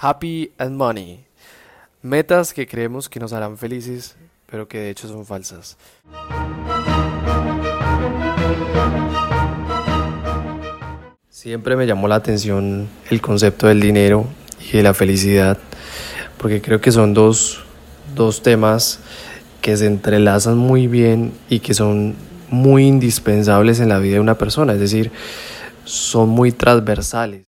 Happy and Money. Metas que creemos que nos harán felices, pero que de hecho son falsas. Siempre me llamó la atención el concepto del dinero y de la felicidad, porque creo que son dos, dos temas que se entrelazan muy bien y que son muy indispensables en la vida de una persona, es decir, son muy transversales.